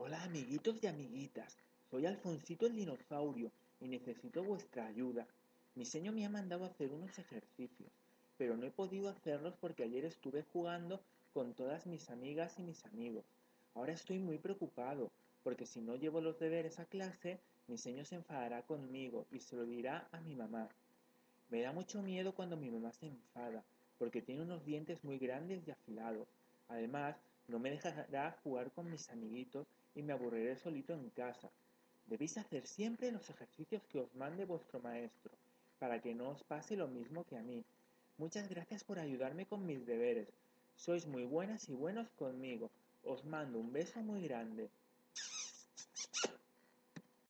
Hola amiguitos y amiguitas, soy Alfonsito el dinosaurio y necesito vuestra ayuda. Mi señor me ha mandado hacer unos ejercicios, pero no he podido hacerlos porque ayer estuve jugando con todas mis amigas y mis amigos. Ahora estoy muy preocupado, porque si no llevo los deberes a clase, mi señor se enfadará conmigo y se lo dirá a mi mamá. Me da mucho miedo cuando mi mamá se enfada, porque tiene unos dientes muy grandes y afilados. Además, no me dejará jugar con mis amiguitos y me aburriré solito en casa. Debéis hacer siempre los ejercicios que os mande vuestro maestro, para que no os pase lo mismo que a mí. Muchas gracias por ayudarme con mis deberes. Sois muy buenas y buenos conmigo. Os mando un beso muy grande.